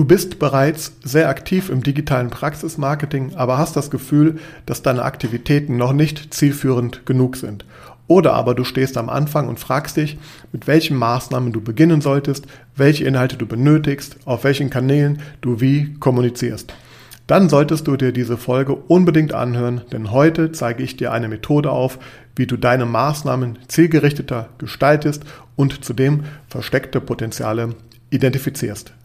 Du bist bereits sehr aktiv im digitalen Praxismarketing, aber hast das Gefühl, dass deine Aktivitäten noch nicht zielführend genug sind. Oder aber du stehst am Anfang und fragst dich, mit welchen Maßnahmen du beginnen solltest, welche Inhalte du benötigst, auf welchen Kanälen du wie kommunizierst. Dann solltest du dir diese Folge unbedingt anhören, denn heute zeige ich dir eine Methode auf, wie du deine Maßnahmen zielgerichteter gestaltest und zudem versteckte Potenziale identifizierst.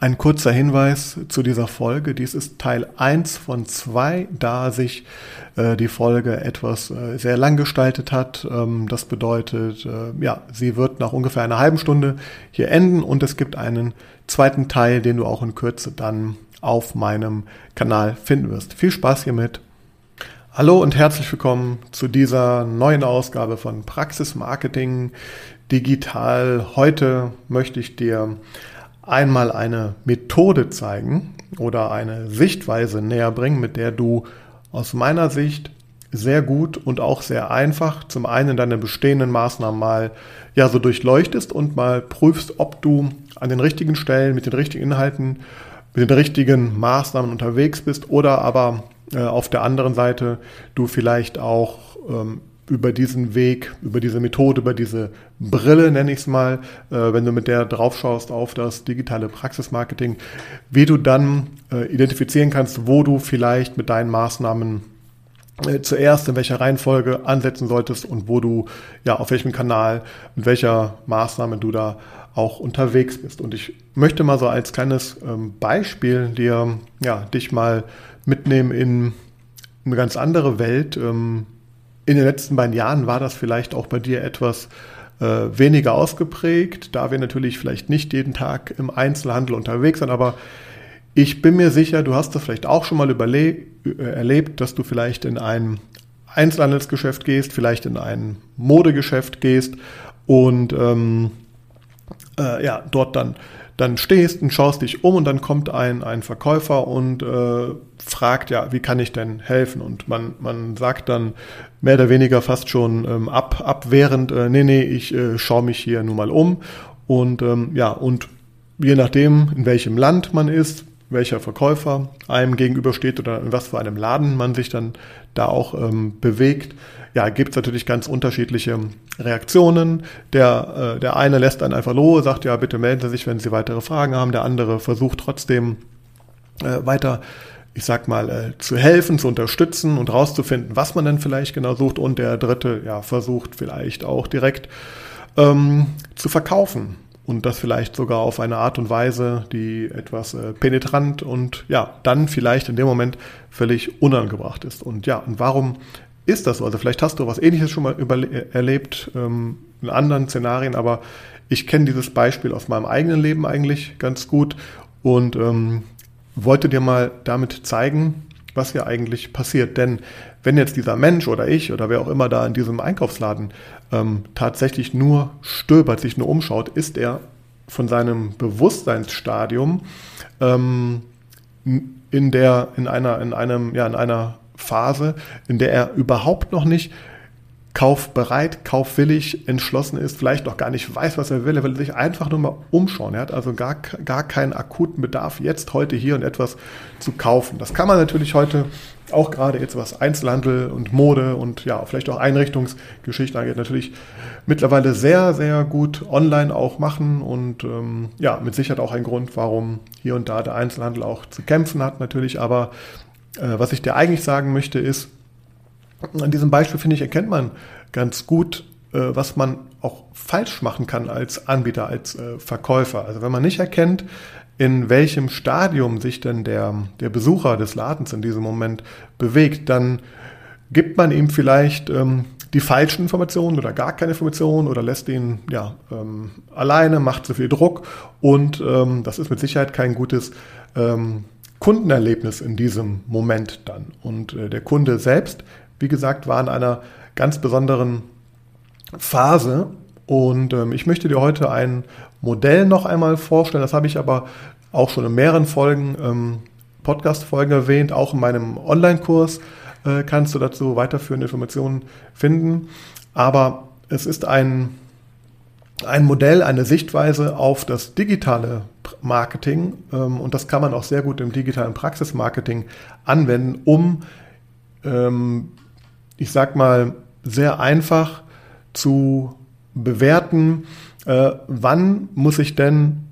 Ein kurzer Hinweis zu dieser Folge. Dies ist Teil 1 von 2, da sich äh, die Folge etwas äh, sehr lang gestaltet hat. Ähm, das bedeutet, äh, ja, sie wird nach ungefähr einer halben Stunde hier enden und es gibt einen zweiten Teil, den du auch in Kürze dann auf meinem Kanal finden wirst. Viel Spaß hiermit. Hallo und herzlich willkommen zu dieser neuen Ausgabe von Praxis Marketing Digital. Heute möchte ich dir einmal eine Methode zeigen oder eine Sichtweise näher bringen, mit der du aus meiner Sicht sehr gut und auch sehr einfach zum einen deine bestehenden Maßnahmen mal ja so durchleuchtest und mal prüfst, ob du an den richtigen Stellen mit den richtigen Inhalten, mit den richtigen Maßnahmen unterwegs bist oder aber äh, auf der anderen Seite du vielleicht auch ähm, über diesen Weg, über diese Methode, über diese Brille, nenne ich es mal, äh, wenn du mit der draufschaust auf das digitale Praxismarketing, wie du dann äh, identifizieren kannst, wo du vielleicht mit deinen Maßnahmen äh, zuerst in welcher Reihenfolge ansetzen solltest und wo du ja auf welchem Kanal mit welcher Maßnahme du da auch unterwegs bist. Und ich möchte mal so als kleines ähm, Beispiel dir ja dich mal mitnehmen in eine ganz andere Welt. Ähm, in den letzten beiden Jahren war das vielleicht auch bei dir etwas äh, weniger ausgeprägt, da wir natürlich vielleicht nicht jeden Tag im Einzelhandel unterwegs sind, aber ich bin mir sicher, du hast das vielleicht auch schon mal äh, erlebt, dass du vielleicht in ein Einzelhandelsgeschäft gehst, vielleicht in ein Modegeschäft gehst und ähm, äh, ja, dort dann dann stehst und schaust dich um und dann kommt ein, ein Verkäufer und äh, fragt, ja, wie kann ich denn helfen? Und man, man sagt dann mehr oder weniger fast schon ähm, ab, abwehrend, äh, nee, nee, ich äh, schaue mich hier nur mal um. Und ähm, ja, und je nachdem, in welchem Land man ist, welcher Verkäufer einem gegenübersteht oder in was für einem Laden man sich dann da auch ähm, bewegt, ja, gibt es natürlich ganz unterschiedliche Reaktionen. Der, äh, der eine lässt dann einfach los, sagt, ja, bitte melden Sie sich, wenn Sie weitere Fragen haben. Der andere versucht trotzdem äh, weiter, ich sag mal, äh, zu helfen, zu unterstützen und rauszufinden, was man denn vielleicht genau sucht. Und der dritte, ja, versucht vielleicht auch direkt ähm, zu verkaufen. Und das vielleicht sogar auf eine Art und Weise, die etwas äh, penetrant und ja, dann vielleicht in dem Moment völlig unangebracht ist. Und ja, und warum ist das so? Also vielleicht hast du was ähnliches schon mal erlebt ähm, in anderen Szenarien, aber ich kenne dieses Beispiel aus meinem eigenen Leben eigentlich ganz gut und ähm, wollte dir mal damit zeigen, was hier eigentlich passiert. Denn wenn jetzt dieser Mensch oder ich oder wer auch immer da in diesem Einkaufsladen ähm, tatsächlich nur stöbert, sich nur umschaut, ist er von seinem Bewusstseinsstadium ähm, in der in einer in einem ja in einer Phase, in der er überhaupt noch nicht kaufbereit, kaufwillig, entschlossen ist, vielleicht noch gar nicht weiß, was er will. Er will sich einfach nur mal umschauen. Er hat also gar, gar keinen akuten Bedarf, jetzt heute hier und etwas zu kaufen. Das kann man natürlich heute auch gerade jetzt was Einzelhandel und Mode und ja, vielleicht auch Einrichtungsgeschichten angeht, natürlich mittlerweile sehr, sehr gut online auch machen und ähm, ja, mit Sicherheit auch ein Grund, warum hier und da der Einzelhandel auch zu kämpfen hat natürlich, aber was ich dir eigentlich sagen möchte, ist, an diesem Beispiel, finde ich, erkennt man ganz gut, äh, was man auch falsch machen kann als Anbieter, als äh, Verkäufer. Also wenn man nicht erkennt, in welchem Stadium sich denn der, der Besucher des Ladens in diesem Moment bewegt, dann gibt man ihm vielleicht ähm, die falschen Informationen oder gar keine Informationen oder lässt ihn ja ähm, alleine, macht zu viel Druck und ähm, das ist mit Sicherheit kein gutes ähm, Kundenerlebnis in diesem Moment dann. Und äh, der Kunde selbst, wie gesagt, war in einer ganz besonderen Phase. Und ähm, ich möchte dir heute ein Modell noch einmal vorstellen. Das habe ich aber auch schon in mehreren Folgen, ähm, Podcast-Folgen erwähnt. Auch in meinem Online-Kurs äh, kannst du dazu weiterführende Informationen finden. Aber es ist ein, ein Modell, eine Sichtweise auf das digitale Marketing. Ähm, und das kann man auch sehr gut im digitalen Praxismarketing anwenden, um, ähm, ich sag mal, sehr einfach zu bewerten, äh, wann muss ich denn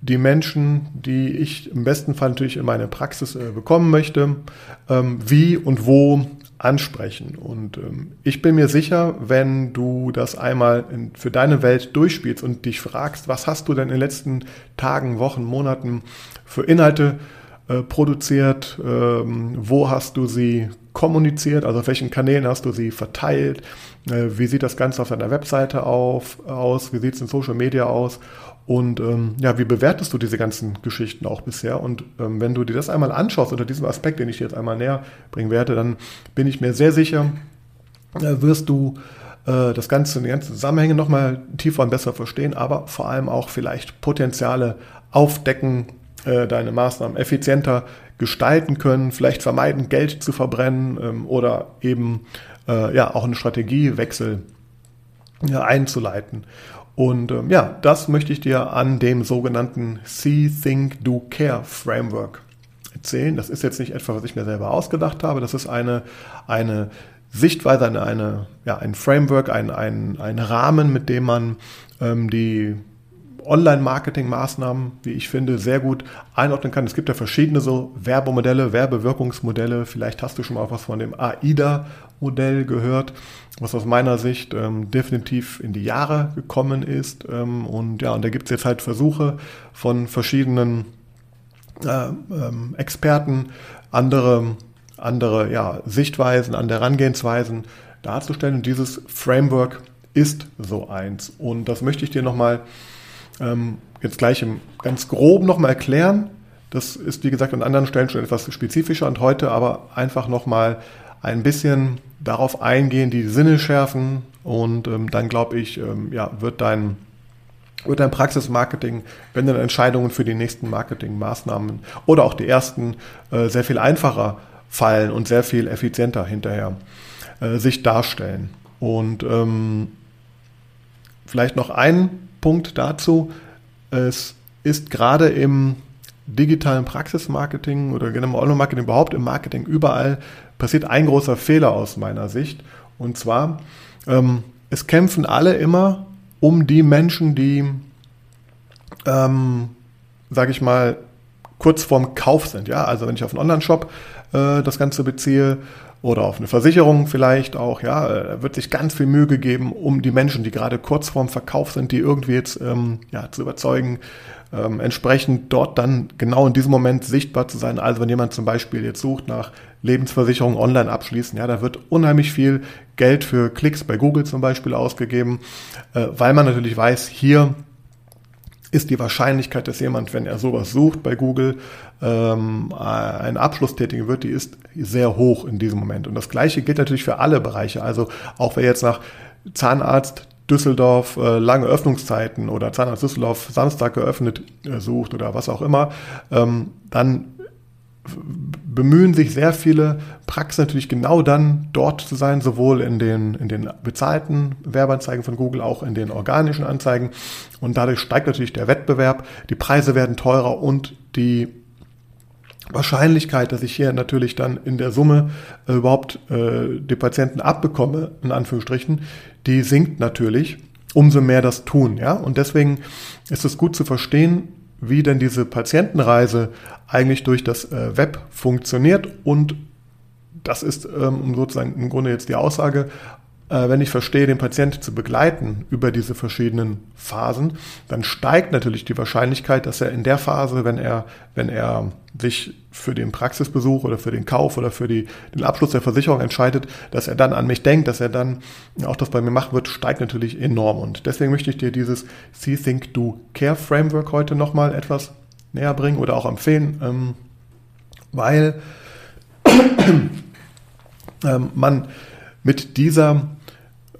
die Menschen, die ich im besten Fall natürlich in meine Praxis äh, bekommen möchte, ähm, wie und wo ansprechen. Und ähm, ich bin mir sicher, wenn du das einmal in, für deine Welt durchspielst und dich fragst, was hast du denn in den letzten Tagen, Wochen, Monaten für Inhalte äh, produziert, ähm, wo hast du sie kommuniziert, also auf welchen Kanälen hast du sie verteilt, äh, wie sieht das Ganze auf deiner Webseite auf, aus, wie sieht es in Social Media aus und ähm, ja, wie bewertest du diese ganzen Geschichten auch bisher? Und ähm, wenn du dir das einmal anschaust unter diesem Aspekt, den ich dir jetzt einmal näher bringen werde, dann bin ich mir sehr sicher, äh, wirst du äh, das Ganze, die ganzen Zusammenhänge nochmal tiefer und besser verstehen, aber vor allem auch vielleicht Potenziale aufdecken, äh, deine Maßnahmen effizienter gestalten können, vielleicht vermeiden, Geld zu verbrennen ähm, oder eben äh, ja auch einen Strategiewechsel ja, einzuleiten. Und ähm, ja, das möchte ich dir an dem sogenannten See, Think, Do, Care Framework erzählen. Das ist jetzt nicht etwas, was ich mir selber ausgedacht habe. Das ist eine, eine Sichtweise, eine, eine, ja, ein Framework, ein, ein, ein Rahmen, mit dem man ähm, die Online-Marketing-Maßnahmen, wie ich finde, sehr gut einordnen kann. Es gibt ja verschiedene so Werbemodelle, Werbewirkungsmodelle. Vielleicht hast du schon mal was von dem AIDA-Modell gehört, was aus meiner Sicht ähm, definitiv in die Jahre gekommen ist. Ähm, und ja, und da gibt es jetzt halt Versuche von verschiedenen äh, ähm, Experten, andere, andere ja, Sichtweisen, andere Herangehensweisen darzustellen. Und dieses Framework ist so eins. Und das möchte ich dir nochmal ähm, jetzt gleich im ganz grob nochmal erklären. Das ist, wie gesagt, an anderen Stellen schon etwas spezifischer und heute aber einfach nochmal ein bisschen darauf eingehen, die Sinne schärfen und ähm, dann glaube ich, ähm, ja, wird dein, wird dein Praxismarketing, wenn dann Entscheidungen für die nächsten Marketingmaßnahmen oder auch die ersten äh, sehr viel einfacher fallen und sehr viel effizienter hinterher äh, sich darstellen. Und ähm, vielleicht noch ein Punkt dazu. Es ist gerade im digitalen Praxismarketing oder generell Online-Marketing überhaupt im Marketing überall passiert ein großer Fehler aus meiner Sicht. Und zwar, ähm, es kämpfen alle immer um die Menschen, die, ähm, sage ich mal, kurz vorm Kauf sind. Ja, also wenn ich auf einen Online-Shop äh, das Ganze beziehe oder auf eine Versicherung vielleicht auch, ja, da wird sich ganz viel Mühe gegeben, um die Menschen, die gerade kurz vorm Verkauf sind, die irgendwie jetzt ähm, ja, zu überzeugen, ähm, entsprechend dort dann genau in diesem Moment sichtbar zu sein. Also wenn jemand zum Beispiel jetzt sucht nach Lebensversicherung online abschließen, ja, da wird unheimlich viel Geld für Klicks bei Google zum Beispiel ausgegeben, äh, weil man natürlich weiß, hier ist die Wahrscheinlichkeit, dass jemand, wenn er sowas sucht bei Google, ähm, einen Abschluss tätigen wird, die ist sehr hoch in diesem Moment. Und das Gleiche gilt natürlich für alle Bereiche. Also auch wer jetzt nach Zahnarzt Düsseldorf äh, lange Öffnungszeiten oder Zahnarzt Düsseldorf Samstag geöffnet äh, sucht oder was auch immer, ähm, dann bemühen sich sehr viele Praxen natürlich genau dann dort zu sein, sowohl in den, in den bezahlten Werbeanzeigen von Google, auch in den organischen Anzeigen. Und dadurch steigt natürlich der Wettbewerb, die Preise werden teurer und die Wahrscheinlichkeit, dass ich hier natürlich dann in der Summe äh, überhaupt äh, die Patienten abbekomme, in Anführungsstrichen, die sinkt natürlich, umso mehr das tun. Ja? Und deswegen ist es gut zu verstehen, wie denn diese Patientenreise eigentlich durch das äh, Web funktioniert. Und das ist ähm, sozusagen im Grunde jetzt die Aussage, wenn ich verstehe, den Patienten zu begleiten über diese verschiedenen Phasen, dann steigt natürlich die Wahrscheinlichkeit, dass er in der Phase, wenn er, wenn er sich für den Praxisbesuch oder für den Kauf oder für die, den Abschluss der Versicherung entscheidet, dass er dann an mich denkt, dass er dann auch das bei mir machen wird, steigt natürlich enorm. Und deswegen möchte ich dir dieses See, Think, Do, Care Framework heute nochmal etwas näher bringen oder auch empfehlen. Ähm, weil ähm, man mit dieser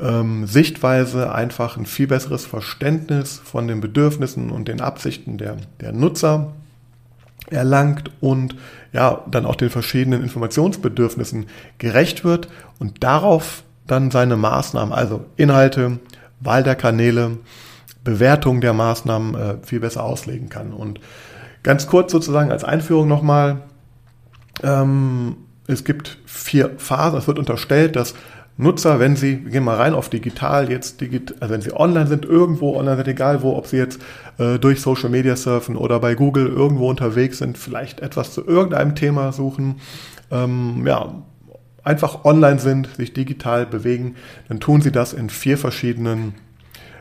ähm, Sichtweise einfach ein viel besseres Verständnis von den Bedürfnissen und den Absichten der, der Nutzer erlangt und ja, dann auch den verschiedenen Informationsbedürfnissen gerecht wird und darauf dann seine Maßnahmen, also Inhalte, Wahl der Kanäle, Bewertung der Maßnahmen äh, viel besser auslegen kann. Und ganz kurz sozusagen als Einführung nochmal, ähm, es gibt vier Phasen. Es wird unterstellt, dass Nutzer, wenn sie, wir gehen mal rein auf digital, jetzt digital, also wenn sie online sind, irgendwo online sind, egal wo, ob sie jetzt äh, durch Social Media surfen oder bei Google irgendwo unterwegs sind, vielleicht etwas zu irgendeinem Thema suchen, ähm, ja, einfach online sind, sich digital bewegen, dann tun sie das in vier verschiedenen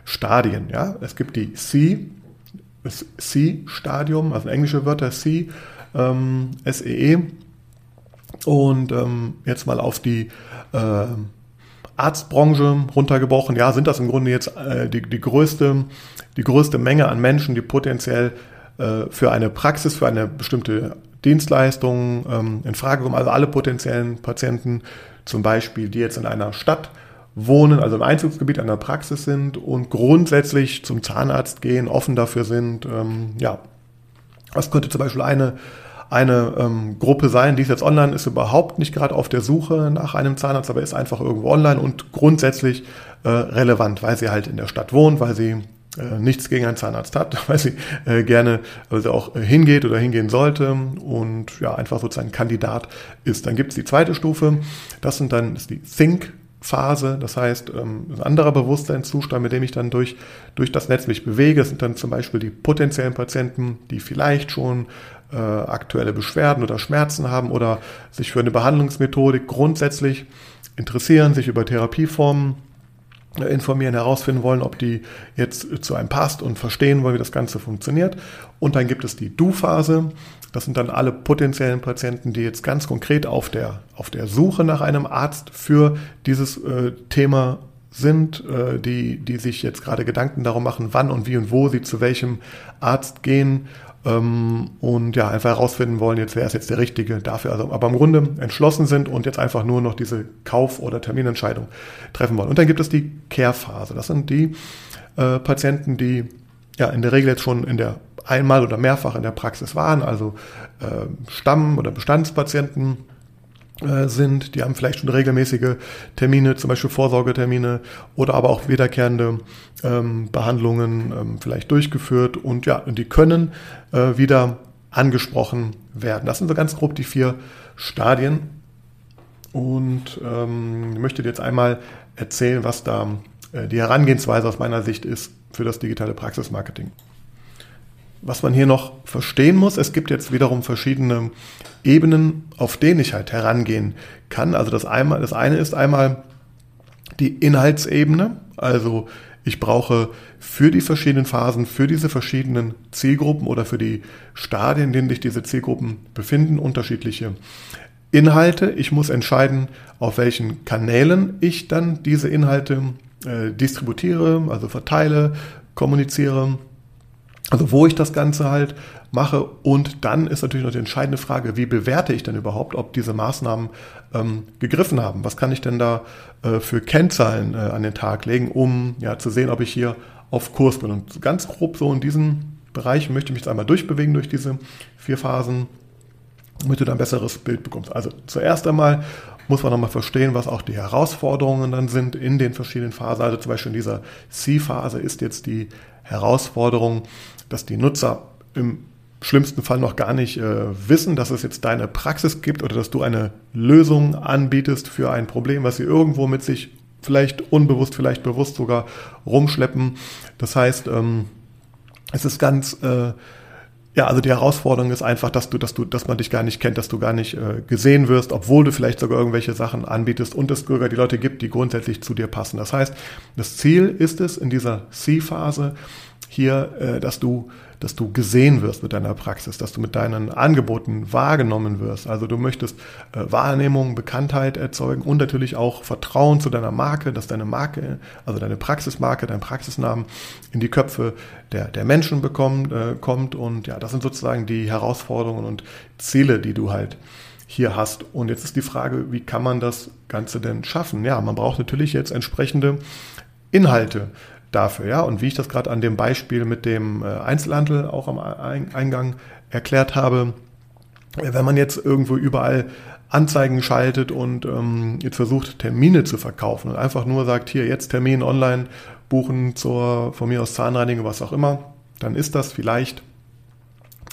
Stadien. Ja? Es gibt die C, C-Stadium, also englische Wörter C, ähm, SEE. E. Und ähm, jetzt mal auf die äh, Arztbranche runtergebrochen, ja, sind das im Grunde jetzt äh, die, die, größte, die größte Menge an Menschen, die potenziell äh, für eine Praxis, für eine bestimmte Dienstleistung ähm, in Frage kommen. Also alle potenziellen Patienten, zum Beispiel, die jetzt in einer Stadt wohnen, also im Einzugsgebiet einer Praxis sind und grundsätzlich zum Zahnarzt gehen, offen dafür sind. Ähm, ja, das könnte zum Beispiel eine eine ähm, Gruppe sein, die ist jetzt online, ist überhaupt nicht gerade auf der Suche nach einem Zahnarzt, aber ist einfach irgendwo online und grundsätzlich äh, relevant, weil sie halt in der Stadt wohnt, weil sie äh, nichts gegen einen Zahnarzt hat, weil sie äh, gerne, sie auch äh, hingeht oder hingehen sollte und ja, einfach sozusagen Kandidat ist. Dann gibt es die zweite Stufe, das sind dann ist die Think Phase, das heißt ähm, ein anderer Bewusstseinszustand, mit dem ich dann durch, durch das Netz mich bewege. Das sind dann zum Beispiel die potenziellen Patienten, die vielleicht schon äh, aktuelle Beschwerden oder Schmerzen haben oder sich für eine Behandlungsmethodik grundsätzlich interessieren, sich über Therapieformen äh, informieren, herausfinden wollen, ob die jetzt zu einem passt und verstehen wollen, wie das Ganze funktioniert. Und dann gibt es die Du-Phase. Das sind dann alle potenziellen Patienten, die jetzt ganz konkret auf der, auf der Suche nach einem Arzt für dieses äh, Thema sind, äh, die, die sich jetzt gerade Gedanken darum machen, wann und wie und wo sie zu welchem Arzt gehen ähm, und ja, einfach herausfinden wollen, jetzt wer ist jetzt der Richtige dafür. Also, aber im Grunde entschlossen sind und jetzt einfach nur noch diese Kauf- oder Terminentscheidung treffen wollen. Und dann gibt es die Care-Phase. Das sind die äh, Patienten, die ja in der Regel jetzt schon in der einmal oder mehrfach in der Praxis waren, also äh, Stamm- oder Bestandspatienten sind, die haben vielleicht schon regelmäßige Termine, zum Beispiel Vorsorgetermine oder aber auch wiederkehrende ähm, Behandlungen ähm, vielleicht durchgeführt und ja, und die können äh, wieder angesprochen werden. Das sind so ganz grob die vier Stadien. Und ähm, ich möchte dir jetzt einmal erzählen, was da äh, die Herangehensweise aus meiner Sicht ist für das digitale Praxismarketing. Was man hier noch verstehen muss, es gibt jetzt wiederum verschiedene Ebenen, auf denen ich halt herangehen kann. Also das, einmal, das eine ist einmal die Inhaltsebene. Also ich brauche für die verschiedenen Phasen, für diese verschiedenen Zielgruppen oder für die Stadien, in denen sich diese Zielgruppen befinden, unterschiedliche Inhalte. Ich muss entscheiden, auf welchen Kanälen ich dann diese Inhalte äh, distributiere, also verteile, kommuniziere also wo ich das Ganze halt mache. Und dann ist natürlich noch die entscheidende Frage, wie bewerte ich denn überhaupt, ob diese Maßnahmen ähm, gegriffen haben? Was kann ich denn da äh, für Kennzahlen äh, an den Tag legen, um ja zu sehen, ob ich hier auf Kurs bin? Und ganz grob so in diesen Bereichen möchte ich mich jetzt einmal durchbewegen durch diese vier Phasen, damit du dann ein besseres Bild bekommst. Also zuerst einmal muss man nochmal verstehen, was auch die Herausforderungen dann sind in den verschiedenen Phasen. Also zum Beispiel in dieser C-Phase ist jetzt die Herausforderung, dass die Nutzer im schlimmsten Fall noch gar nicht äh, wissen, dass es jetzt deine Praxis gibt oder dass du eine Lösung anbietest für ein Problem, was sie irgendwo mit sich vielleicht unbewusst, vielleicht bewusst sogar rumschleppen. Das heißt, ähm, es ist ganz äh, ja, also die Herausforderung ist einfach, dass du, dass du, dass man dich gar nicht kennt, dass du gar nicht äh, gesehen wirst, obwohl du vielleicht sogar irgendwelche Sachen anbietest und es sogar die Leute gibt, die grundsätzlich zu dir passen. Das heißt, das Ziel ist es in dieser C-Phase hier, äh, dass du dass du gesehen wirst mit deiner Praxis, dass du mit deinen Angeboten wahrgenommen wirst. Also du möchtest äh, Wahrnehmung, Bekanntheit erzeugen und natürlich auch Vertrauen zu deiner Marke, dass deine Marke, also deine Praxismarke, dein Praxisnamen in die Köpfe der, der Menschen bekommt, äh, kommt. Und ja, das sind sozusagen die Herausforderungen und Ziele, die du halt hier hast. Und jetzt ist die Frage, wie kann man das Ganze denn schaffen? Ja, man braucht natürlich jetzt entsprechende Inhalte dafür, ja. Und wie ich das gerade an dem Beispiel mit dem äh, Einzelhandel auch am Eingang erklärt habe, wenn man jetzt irgendwo überall Anzeigen schaltet und ähm, jetzt versucht, Termine zu verkaufen und einfach nur sagt, hier jetzt Termin online buchen zur, von mir aus Zahnreinigung, was auch immer, dann ist das vielleicht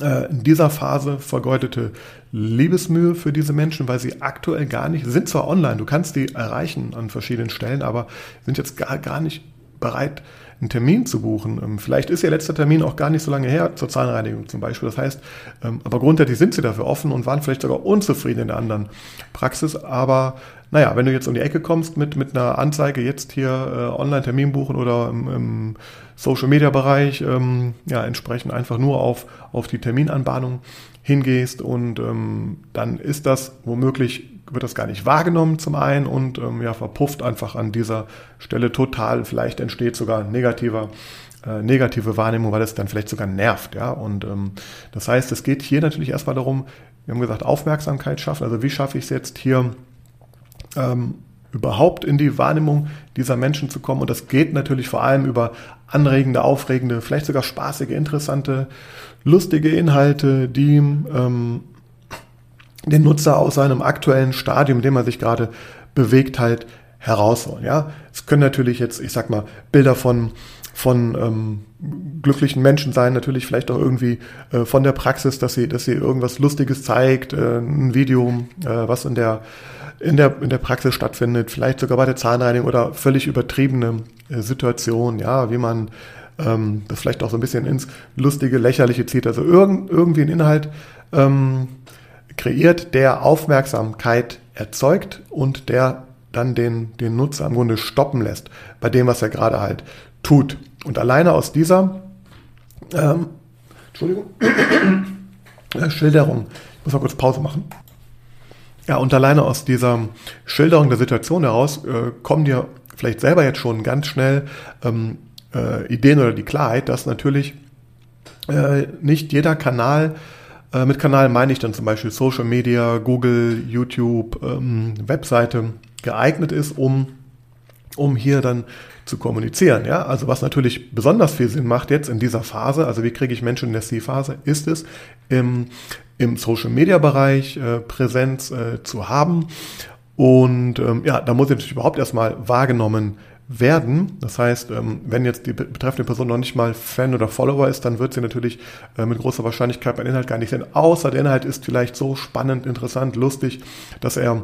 äh, in dieser Phase vergeudete Liebesmühe für diese Menschen, weil sie aktuell gar nicht, sind zwar online, du kannst die erreichen an verschiedenen Stellen, aber sind jetzt gar, gar nicht bereit, einen Termin zu buchen. Ähm, vielleicht ist ihr letzter Termin auch gar nicht so lange her zur Zahnreinigung zum Beispiel. Das heißt, ähm, aber grundsätzlich sind sie dafür offen und waren vielleicht sogar unzufrieden in der anderen Praxis. Aber naja, wenn du jetzt um die Ecke kommst mit, mit einer Anzeige, jetzt hier äh, Online-Termin buchen oder im, im Social-Media-Bereich, ähm, ja, entsprechend einfach nur auf, auf die Terminanbahnung hingehst und ähm, dann ist das womöglich wird das gar nicht wahrgenommen zum einen und ähm, ja, verpufft einfach an dieser Stelle total. Vielleicht entsteht sogar negativer, äh, negative Wahrnehmung, weil es dann vielleicht sogar nervt. Ja? Und ähm, das heißt, es geht hier natürlich erstmal darum, wir haben gesagt, Aufmerksamkeit schaffen. Also wie schaffe ich es jetzt hier ähm, überhaupt in die Wahrnehmung dieser Menschen zu kommen? Und das geht natürlich vor allem über anregende, aufregende, vielleicht sogar spaßige, interessante, lustige Inhalte, die ähm, den Nutzer aus seinem aktuellen Stadium, in dem er sich gerade bewegt, halt herausholen. Ja, es können natürlich jetzt, ich sag mal, Bilder von von ähm, glücklichen Menschen sein, natürlich vielleicht auch irgendwie äh, von der Praxis, dass sie, dass sie irgendwas Lustiges zeigt, äh, ein Video, äh, was in der in der in der Praxis stattfindet, vielleicht sogar bei der Zahnreinigung oder völlig übertriebene äh, Situation, ja, wie man ähm, das vielleicht auch so ein bisschen ins lustige, lächerliche zieht. Also irgend, irgendwie ein Inhalt, ähm, kreiert, der Aufmerksamkeit erzeugt und der dann den, den Nutzer im Grunde stoppen lässt bei dem, was er gerade halt tut. Und alleine aus dieser ähm, Entschuldigung, äh, Schilderung, ich muss mal kurz Pause machen. Ja, und alleine aus dieser Schilderung der Situation heraus äh, kommen dir vielleicht selber jetzt schon ganz schnell ähm, äh, Ideen oder die Klarheit, dass natürlich äh, nicht jeder Kanal äh, mit Kanal meine ich dann zum Beispiel Social Media, Google, YouTube, ähm, Webseite geeignet ist, um, um hier dann zu kommunizieren. Ja? Also was natürlich besonders viel Sinn macht jetzt in dieser Phase, also wie kriege ich Menschen in der C-Phase, ist es im, im Social-Media-Bereich äh, Präsenz äh, zu haben. Und ähm, ja, da muss ich natürlich überhaupt erstmal wahrgenommen werden. Das heißt, ähm, wenn jetzt die betreffende Person noch nicht mal Fan oder Follower ist, dann wird sie natürlich äh, mit großer Wahrscheinlichkeit beim Inhalt gar nicht sehen. Außer der Inhalt ist vielleicht so spannend, interessant, lustig, dass er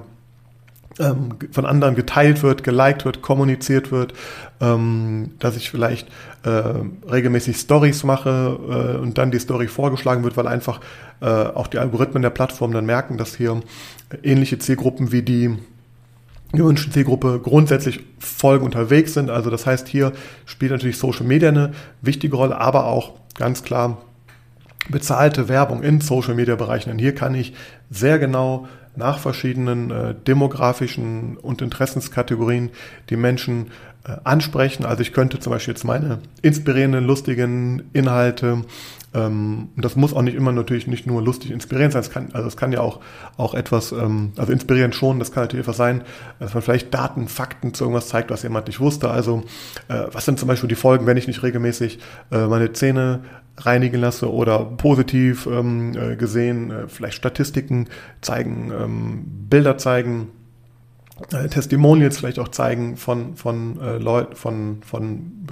ähm, von anderen geteilt wird, geliked wird, kommuniziert wird, ähm, dass ich vielleicht äh, regelmäßig Stories mache äh, und dann die Story vorgeschlagen wird, weil einfach auch die Algorithmen der Plattform dann merken, dass hier ähnliche Zielgruppen wie die gewünschten Zielgruppe grundsätzlich folgen unterwegs sind. Also das heißt, hier spielt natürlich Social Media eine wichtige Rolle, aber auch ganz klar bezahlte Werbung in Social Media Bereichen. Denn hier kann ich sehr genau nach verschiedenen äh, demografischen und Interessenskategorien die Menschen ansprechen. Also ich könnte zum Beispiel jetzt meine inspirierenden, lustigen Inhalte ähm, das muss auch nicht immer natürlich nicht nur lustig inspirierend sein. Es kann, also es kann ja auch, auch etwas, ähm, also inspirierend schon, das kann natürlich etwas sein, dass man vielleicht Daten, Fakten zu irgendwas zeigt, was jemand nicht wusste. Also äh, was sind zum Beispiel die Folgen, wenn ich nicht regelmäßig äh, meine Zähne reinigen lasse oder positiv ähm, äh, gesehen, äh, vielleicht Statistiken zeigen, ähm, Bilder zeigen, äh, Testimonials vielleicht auch zeigen von von äh, Leuten von von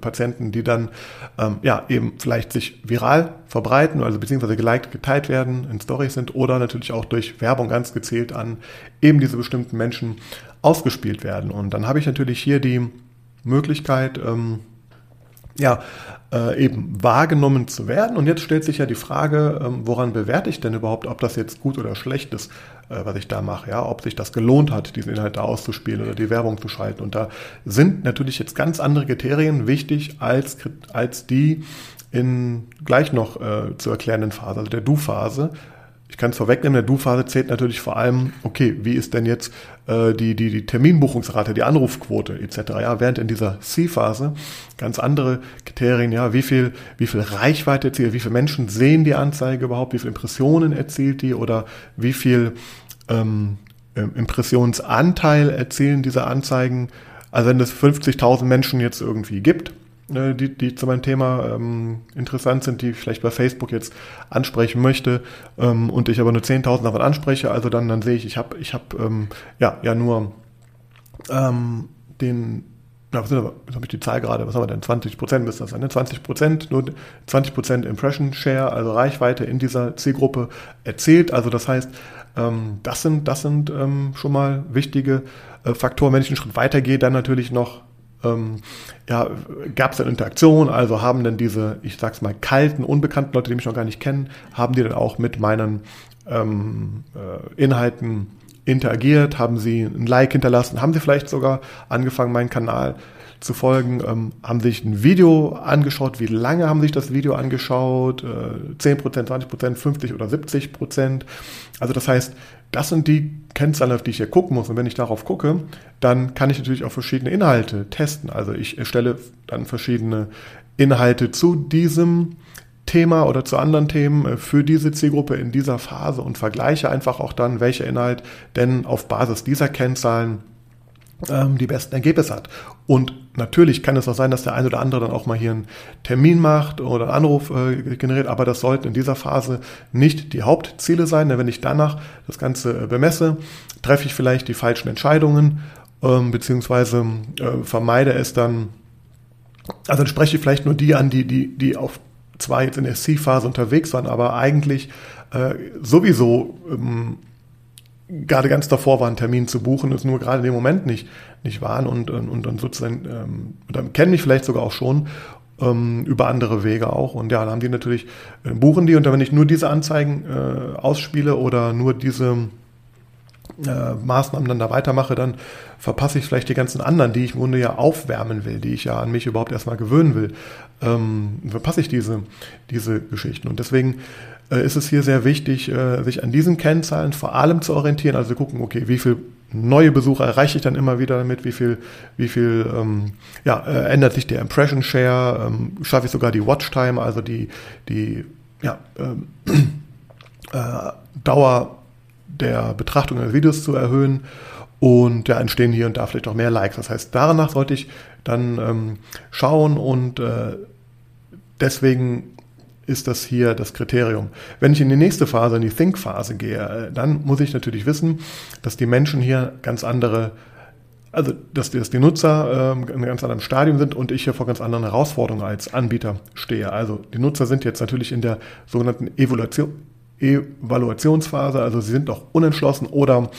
Patienten, die dann ähm, ja eben vielleicht sich viral verbreiten, also beziehungsweise geliked, geteilt werden, in Stories sind oder natürlich auch durch Werbung ganz gezielt an eben diese bestimmten Menschen ausgespielt werden. Und dann habe ich natürlich hier die Möglichkeit, ähm, ja, äh, eben wahrgenommen zu werden. Und jetzt stellt sich ja die Frage, ähm, woran bewerte ich denn überhaupt, ob das jetzt gut oder schlecht ist, was ich da mache, ja, ob sich das gelohnt hat, diesen Inhalt da auszuspielen oder die Werbung zu schalten. Und da sind natürlich jetzt ganz andere Kriterien wichtig als, als die, in gleich noch äh, zu erklärenden Phase, also der Du-Phase. Ich kann es vorwegnehmen, der Du-Phase zählt natürlich vor allem, okay, wie ist denn jetzt äh, die, die, die Terminbuchungsrate, die Anrufquote etc. Ja, während in dieser C-Phase ganz andere Kriterien, ja, wie viel, wie viel Reichweite erzielt, wie viele Menschen sehen die Anzeige überhaupt, wie viele Impressionen erzielt die oder wie viel ähm, Impressionsanteil erzielen diese Anzeigen. Also wenn es 50.000 Menschen jetzt irgendwie gibt, die, die zu meinem Thema ähm, interessant sind, die ich vielleicht bei Facebook jetzt ansprechen möchte ähm, und ich aber nur 10.000 davon anspreche, also dann, dann sehe ich, ich habe ich hab, ähm, ja, ja nur ähm, den, ja, was, sind aber, was habe ich die Zahl gerade, was haben wir denn, 20 Prozent müsste das sein, ne? 20 Prozent, nur 20 Prozent Impression Share, also Reichweite in dieser Zielgruppe erzählt, also das heißt, ähm, das sind, das sind ähm, schon mal wichtige äh, Faktoren. Wenn ich einen Schritt weitergehe, dann natürlich noch ähm, ja, gab es dann Interaktion, also haben denn diese, ich sag's mal, kalten, unbekannten Leute, die mich noch gar nicht kennen, haben die dann auch mit meinen ähm, äh, Inhalten interagiert, haben sie ein Like hinterlassen, haben sie vielleicht sogar angefangen, meinen Kanal zu folgen, ähm, haben sich ein Video angeschaut, wie lange haben sich das Video angeschaut, äh, 10%, 20%, 50 oder 70%. Also das heißt, das sind die Kennzahlen, auf die ich hier gucken muss. Und wenn ich darauf gucke, dann kann ich natürlich auch verschiedene Inhalte testen. Also ich erstelle dann verschiedene Inhalte zu diesem Thema oder zu anderen Themen äh, für diese Zielgruppe in dieser Phase und vergleiche einfach auch dann, welcher Inhalt denn auf Basis dieser Kennzahlen ähm, die besten Ergebnisse hat. Und natürlich kann es auch sein, dass der eine oder andere dann auch mal hier einen Termin macht oder einen Anruf äh, generiert, aber das sollten in dieser Phase nicht die Hauptziele sein, denn wenn ich danach das Ganze äh, bemesse, treffe ich vielleicht die falschen Entscheidungen, ähm, beziehungsweise äh, vermeide es dann, also dann spreche ich vielleicht nur die an, die, die, die auf zwar jetzt in der C-Phase unterwegs waren, aber eigentlich äh, sowieso ähm, gerade ganz davor waren, einen Termin zu buchen, es nur gerade in dem Moment nicht, nicht waren und, und, und sozusagen, ähm, dann kennen mich vielleicht sogar auch schon ähm, über andere Wege auch. Und ja, dann haben die natürlich, äh, buchen die und dann, wenn ich nur diese Anzeigen äh, ausspiele oder nur diese äh, Maßnahmen dann da weitermache, dann verpasse ich vielleicht die ganzen anderen, die ich im Grunde ja aufwärmen will, die ich ja an mich überhaupt erstmal gewöhnen will, ähm, verpasse ich diese, diese Geschichten. Und deswegen äh, ist es hier sehr wichtig, äh, sich an diesen Kennzahlen vor allem zu orientieren. Also gucken, okay, wie viel neue Besucher erreiche ich dann immer wieder damit, wie viel, wie viel ähm, ja, äh, ändert sich der Impression Share, ähm, schaffe ich sogar die Watchtime, also die, die ja, ähm, äh, Dauer der Betrachtung des Videos zu erhöhen und ja, entstehen hier und da vielleicht auch mehr Likes. Das heißt, danach sollte ich dann ähm, schauen und äh, deswegen ist das hier das Kriterium. Wenn ich in die nächste Phase, in die Think-Phase gehe, äh, dann muss ich natürlich wissen, dass die Menschen hier ganz andere, also dass die, dass die Nutzer ähm, in einem ganz anderen Stadium sind und ich hier vor ganz anderen Herausforderungen als Anbieter stehe. Also die Nutzer sind jetzt natürlich in der sogenannten Evaluation, Evaluationsphase, also sie sind noch unentschlossen oder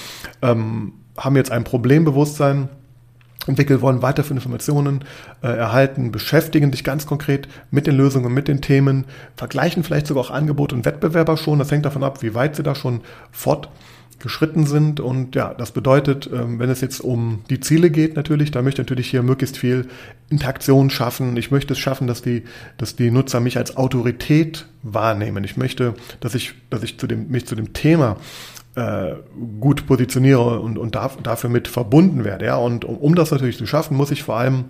ähm, haben jetzt ein Problembewusstsein entwickelt worden, weiterführende Informationen äh, erhalten, beschäftigen sich ganz konkret mit den Lösungen, mit den Themen, vergleichen vielleicht sogar auch Angebot und Wettbewerber schon. Das hängt davon ab, wie weit sie da schon fortgeschritten sind. Und ja, das bedeutet, ähm, wenn es jetzt um die Ziele geht, natürlich, da möchte ich natürlich hier möglichst viel Interaktion schaffen. Ich möchte es schaffen, dass die, dass die Nutzer mich als Autorität wahrnehmen. Ich möchte, dass ich, dass ich zu dem, mich zu dem Thema äh, gut positioniere und, und darf, dafür mit verbunden werde. Ja? Und um, um das natürlich zu schaffen, muss ich vor allem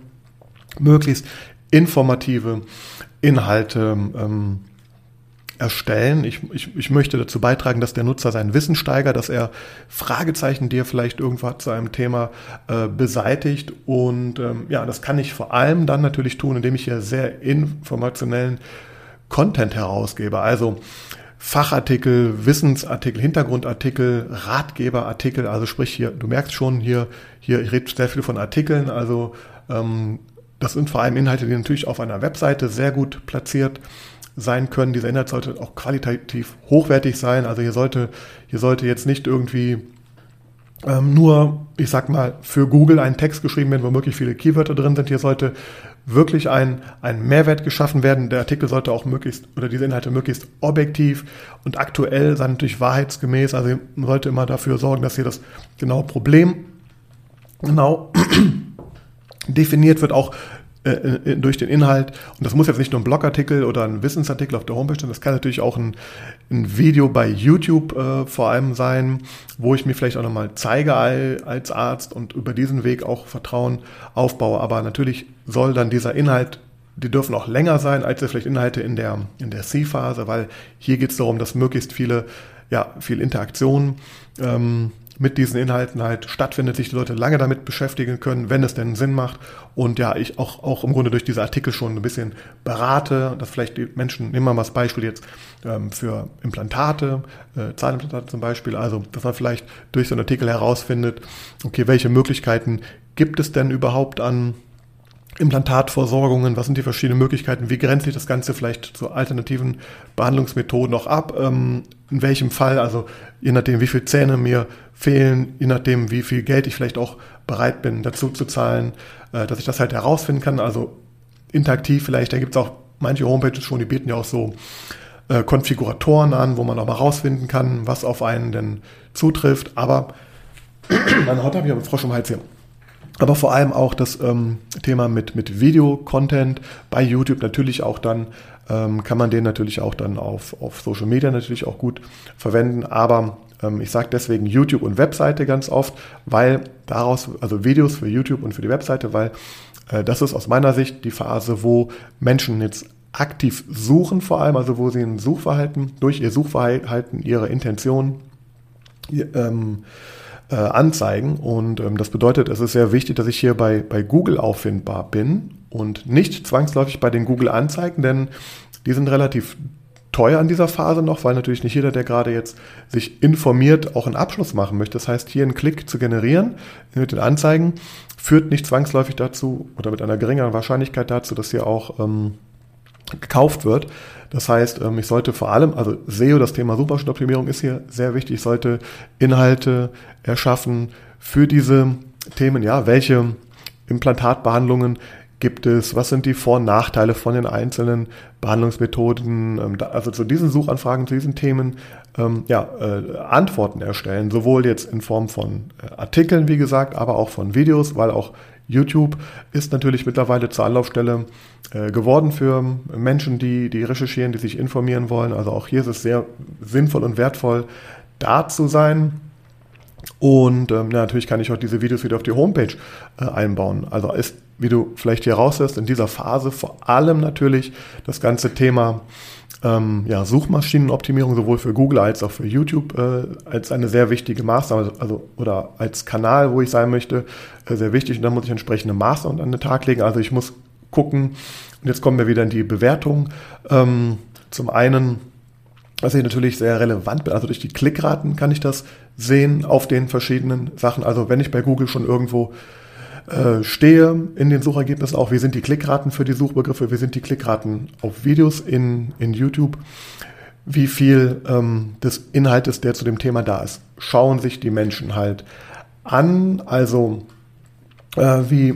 möglichst informative Inhalte ähm, erstellen. Ich, ich, ich möchte dazu beitragen, dass der Nutzer sein Wissen steigert, dass er Fragezeichen, die er vielleicht irgendwo zu einem Thema äh, beseitigt. Und ähm, ja, das kann ich vor allem dann natürlich tun, indem ich hier sehr informationellen Content herausgebe. Also Fachartikel, Wissensartikel, Hintergrundartikel, Ratgeberartikel, also sprich hier, du merkst schon hier, hier, ich rede sehr viel von Artikeln, also ähm, das sind vor allem Inhalte, die natürlich auf einer Webseite sehr gut platziert sein können. Dieser Inhalt sollte auch qualitativ hochwertig sein. Also hier sollte, hier sollte jetzt nicht irgendwie ähm, nur, ich sag mal, für Google ein Text geschrieben werden, wo wirklich viele Keywörter drin sind. Hier sollte wirklich ein, ein Mehrwert geschaffen werden. Der Artikel sollte auch möglichst, oder diese Inhalte möglichst objektiv und aktuell sein, natürlich wahrheitsgemäß. Also man sollte immer dafür sorgen, dass hier das genaue Problem genau definiert wird, auch äh, äh, durch den Inhalt. Und das muss jetzt nicht nur ein Blogartikel oder ein Wissensartikel auf der Homepage sein, das kann natürlich auch ein, ein Video bei YouTube äh, vor allem sein, wo ich mir vielleicht auch nochmal zeige als Arzt und über diesen Weg auch Vertrauen aufbaue. Aber natürlich soll dann dieser Inhalt die dürfen auch länger sein als vielleicht Inhalte in der, in der C-Phase, weil hier geht es darum, dass möglichst viele, ja, viel Interaktion ähm, mit diesen Inhalten halt stattfindet, sich die Leute lange damit beschäftigen können, wenn es denn Sinn macht. Und ja, ich auch, auch im Grunde durch diese Artikel schon ein bisschen berate, dass vielleicht die Menschen, nehmen wir mal das Beispiel jetzt ähm, für Implantate, äh, Zahnimplantate zum Beispiel, also dass man vielleicht durch so einen Artikel herausfindet, okay, welche Möglichkeiten gibt es denn überhaupt an Implantatversorgungen, was sind die verschiedenen Möglichkeiten, wie grenzt sich das Ganze vielleicht zu alternativen Behandlungsmethoden noch ab, ähm, in welchem Fall, also je nachdem, wie viele Zähne mir fehlen, je nachdem, wie viel Geld ich vielleicht auch bereit bin, dazu zu zahlen, äh, dass ich das halt herausfinden kann, also interaktiv vielleicht, da gibt es auch manche Homepages schon, die bieten ja auch so äh, Konfiguratoren an, wo man auch mal rausfinden kann, was auf einen denn zutrifft, aber meine Haut habe ich aber Frosch im Hals hier aber vor allem auch das ähm, Thema mit, mit Video-Content bei YouTube natürlich auch dann, ähm, kann man den natürlich auch dann auf, auf Social Media natürlich auch gut verwenden. Aber ähm, ich sage deswegen YouTube und Webseite ganz oft, weil daraus, also Videos für YouTube und für die Webseite, weil äh, das ist aus meiner Sicht die Phase, wo Menschen jetzt aktiv suchen vor allem, also wo sie ein Suchverhalten, durch ihr Suchverhalten ihre Intention ähm, äh, anzeigen. Und ähm, das bedeutet, es ist sehr wichtig, dass ich hier bei, bei Google auffindbar bin und nicht zwangsläufig bei den Google-Anzeigen, denn die sind relativ teuer an dieser Phase noch, weil natürlich nicht jeder, der gerade jetzt sich informiert, auch einen Abschluss machen möchte. Das heißt, hier einen Klick zu generieren mit den Anzeigen führt nicht zwangsläufig dazu oder mit einer geringeren Wahrscheinlichkeit dazu, dass hier auch ähm, gekauft wird. Das heißt, ähm, ich sollte vor allem, also SEO, das Thema Suchmaschinenoptimierung ist hier sehr wichtig. Ich sollte Inhalte erschaffen für diese Themen. Ja, welche Implantatbehandlungen gibt es? Was sind die Vor- und Nachteile von den einzelnen Behandlungsmethoden? Ähm, also zu diesen Suchanfragen, zu diesen Themen, ähm, ja, äh, Antworten erstellen. Sowohl jetzt in Form von äh, Artikeln, wie gesagt, aber auch von Videos, weil auch YouTube ist natürlich mittlerweile zur Anlaufstelle äh, geworden für Menschen, die, die recherchieren, die sich informieren wollen. Also auch hier ist es sehr sinnvoll und wertvoll, da zu sein. Und ähm, ja, natürlich kann ich auch diese Videos wieder auf die Homepage äh, einbauen. Also ist, wie du vielleicht hier raushörst, in dieser Phase vor allem natürlich das ganze Thema ähm, ja, Suchmaschinenoptimierung sowohl für Google als auch für YouTube äh, als eine sehr wichtige Maßnahme, also oder als Kanal, wo ich sein möchte, äh, sehr wichtig. Und dann muss ich entsprechende Maßnahmen an den Tag legen. Also ich muss gucken, und jetzt kommen wir wieder in die Bewertung. Ähm, zum einen, was ich natürlich sehr relevant bin, also durch die Klickraten kann ich das sehen auf den verschiedenen Sachen. Also wenn ich bei Google schon irgendwo äh, stehe in den Suchergebnissen auch, wie sind die Klickraten für die Suchbegriffe, wie sind die Klickraten auf Videos in, in YouTube, wie viel ähm, des Inhaltes, der zu dem Thema da ist, schauen sich die Menschen halt an, also äh, wie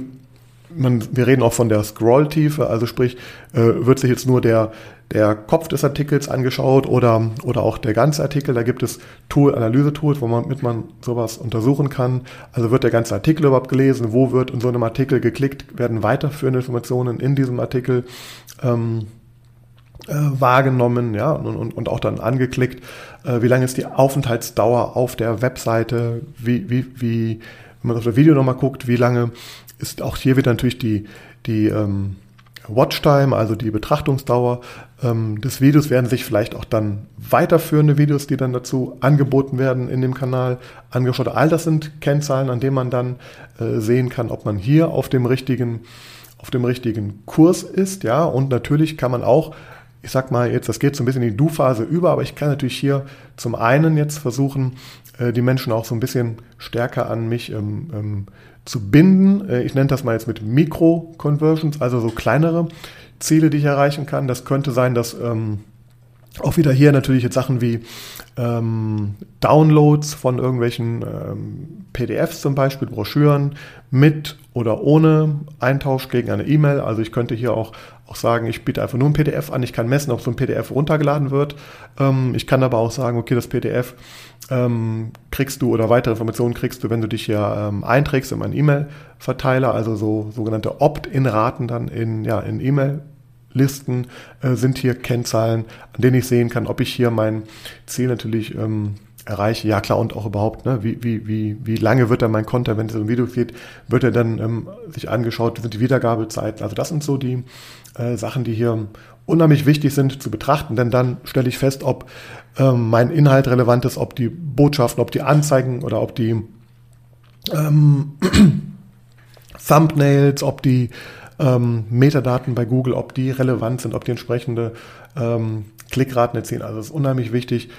man, wir reden auch von der Scrolltiefe, also sprich, äh, wird sich jetzt nur der, der Kopf des Artikels angeschaut oder, oder auch der ganze Artikel. Da gibt es Tool, Analyse-Tools, womit man sowas untersuchen kann. Also wird der ganze Artikel überhaupt gelesen? Wo wird in so einem Artikel geklickt? Werden weiterführende Informationen in diesem Artikel ähm, äh, wahrgenommen, ja, und, und, und auch dann angeklickt? Äh, wie lange ist die Aufenthaltsdauer auf der Webseite? Wie, wie, wie, wenn man auf das Video nochmal guckt, wie lange ist auch hier wieder natürlich die, die ähm, Watchtime, also die Betrachtungsdauer ähm, des Videos, werden sich vielleicht auch dann weiterführende Videos, die dann dazu angeboten werden in dem Kanal, angeschaut. All das sind Kennzahlen, an denen man dann äh, sehen kann, ob man hier auf dem richtigen, auf dem richtigen Kurs ist, ja. Und natürlich kann man auch ich sag mal jetzt, das geht so ein bisschen in die Du-Phase über, aber ich kann natürlich hier zum einen jetzt versuchen, äh, die Menschen auch so ein bisschen stärker an mich ähm, ähm, zu binden. Äh, ich nenne das mal jetzt mit Mikro-Conversions, also so kleinere Ziele, die ich erreichen kann. Das könnte sein, dass ähm, auch wieder hier natürlich jetzt Sachen wie ähm, Downloads von irgendwelchen ähm, PDFs zum Beispiel, Broschüren mit oder ohne Eintausch gegen eine E-Mail. Also ich könnte hier auch, auch sagen, ich biete einfach nur ein PDF an. Ich kann messen, ob so ein PDF runtergeladen wird. Ähm, ich kann aber auch sagen, okay, das PDF ähm, kriegst du oder weitere Informationen kriegst du, wenn du dich hier ähm, einträgst in meinen E-Mail-Verteiler, also so sogenannte Opt-in-Raten dann in, ja, in E-Mail Listen äh, sind hier Kennzahlen, an denen ich sehen kann, ob ich hier mein Ziel natürlich ähm, erreiche. Ja klar, und auch überhaupt, ne, wie, wie, wie, wie lange wird dann mein Content, wenn es um Video geht, wird er dann ähm, sich angeschaut, sind die Wiedergabezeiten. Also das sind so die äh, Sachen, die hier unheimlich wichtig sind zu betrachten, denn dann stelle ich fest, ob ähm, mein Inhalt relevant ist, ob die Botschaften, ob die Anzeigen oder ob die ähm, Thumbnails, ob die ähm, Metadaten bei Google, ob die relevant sind, ob die entsprechende ähm, Klickraten erzielen. Also das ist unheimlich wichtig.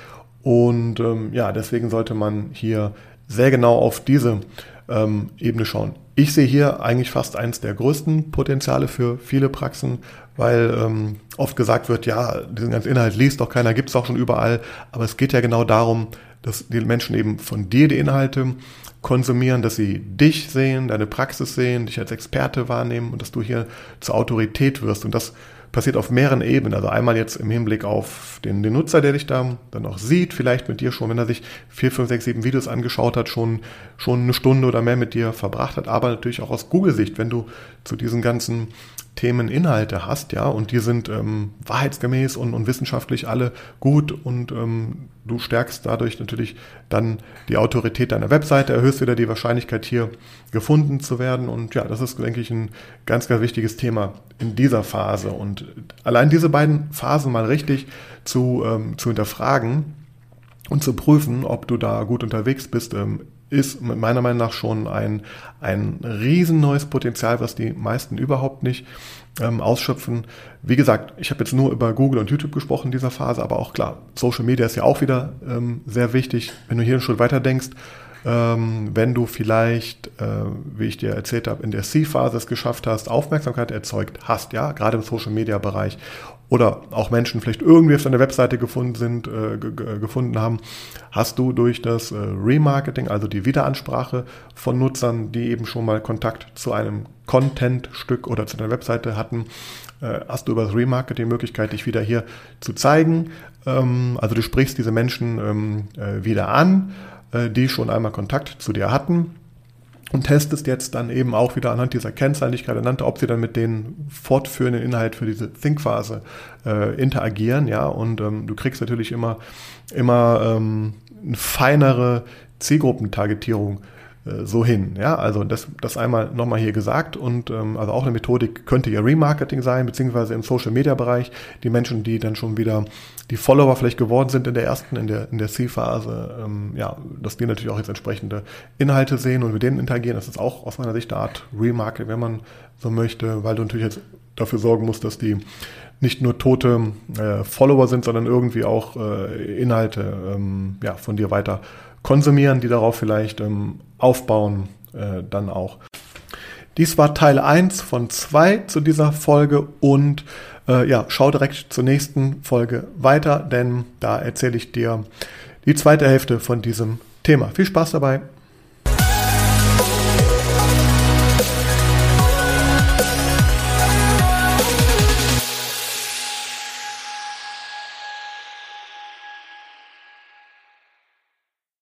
Und ähm, ja, deswegen sollte man hier sehr genau auf diese ähm, Ebene schauen. Ich sehe hier eigentlich fast eins der größten Potenziale für viele Praxen, weil ähm, oft gesagt wird, ja, diesen ganzen Inhalt liest doch keiner, gibt es auch schon überall. Aber es geht ja genau darum, dass die Menschen eben von dir die Inhalte konsumieren, dass sie dich sehen, deine Praxis sehen, dich als Experte wahrnehmen und dass du hier zur Autorität wirst. Und das passiert auf mehreren Ebenen. Also einmal jetzt im Hinblick auf den, den Nutzer, der dich da dann auch sieht, vielleicht mit dir schon, wenn er sich vier, fünf, sechs, sieben Videos angeschaut hat, schon, schon eine Stunde oder mehr mit dir verbracht hat, aber natürlich auch aus Google-Sicht, wenn du zu diesen ganzen Themen Inhalte hast, ja, und die sind ähm, wahrheitsgemäß und, und wissenschaftlich alle gut und ähm, du stärkst dadurch natürlich dann die Autorität deiner Webseite, erhöhst wieder die Wahrscheinlichkeit hier gefunden zu werden und ja, das ist, denke ich, ein ganz, ganz wichtiges Thema in dieser Phase und allein diese beiden Phasen mal richtig zu, ähm, zu hinterfragen und zu prüfen, ob du da gut unterwegs bist, ähm, ist meiner Meinung nach schon ein, ein riesen neues Potenzial, was die meisten überhaupt nicht ähm, ausschöpfen. Wie gesagt, ich habe jetzt nur über Google und YouTube gesprochen in dieser Phase, aber auch klar, Social Media ist ja auch wieder ähm, sehr wichtig. Wenn du hier einen Schritt weiter denkst, ähm, wenn du vielleicht, äh, wie ich dir erzählt habe, in der C-Phase es geschafft hast, Aufmerksamkeit erzeugt hast, ja, gerade im Social Media Bereich oder auch Menschen vielleicht irgendwie auf deiner Webseite gefunden sind, äh, gefunden haben, hast du durch das äh, Remarketing, also die Wiederansprache von Nutzern, die eben schon mal Kontakt zu einem Content-Stück oder zu deiner Webseite hatten, äh, hast du über das Remarketing die Möglichkeit, dich wieder hier zu zeigen. Ähm, also du sprichst diese Menschen ähm, äh, wieder an, äh, die schon einmal Kontakt zu dir hatten und testest jetzt dann eben auch wieder anhand dieser Kennzahlen, die ich gerade nannte, ob sie dann mit den fortführenden Inhalt für diese Think-Phase äh, interagieren, ja, und ähm, du kriegst natürlich immer, immer ähm, eine feinere Zielgruppentargetierung so hin. Ja, also das, das einmal nochmal hier gesagt und ähm, also auch eine Methodik könnte ja Remarketing sein, beziehungsweise im Social Media Bereich die Menschen, die dann schon wieder die Follower vielleicht geworden sind in der ersten, in der, in der C-Phase, ähm, ja, dass die natürlich auch jetzt entsprechende Inhalte sehen und mit denen interagieren. Das ist auch aus meiner Sicht eine Art Remarketing, wenn man so möchte, weil du natürlich jetzt dafür sorgen musst, dass die nicht nur tote äh, Follower sind, sondern irgendwie auch äh, Inhalte ähm, ja, von dir weiter konsumieren, die darauf vielleicht ähm, aufbauen äh, dann auch. Dies war Teil 1 von 2 zu dieser Folge und äh, ja, schau direkt zur nächsten Folge weiter, denn da erzähle ich dir die zweite Hälfte von diesem Thema. Viel Spaß dabei!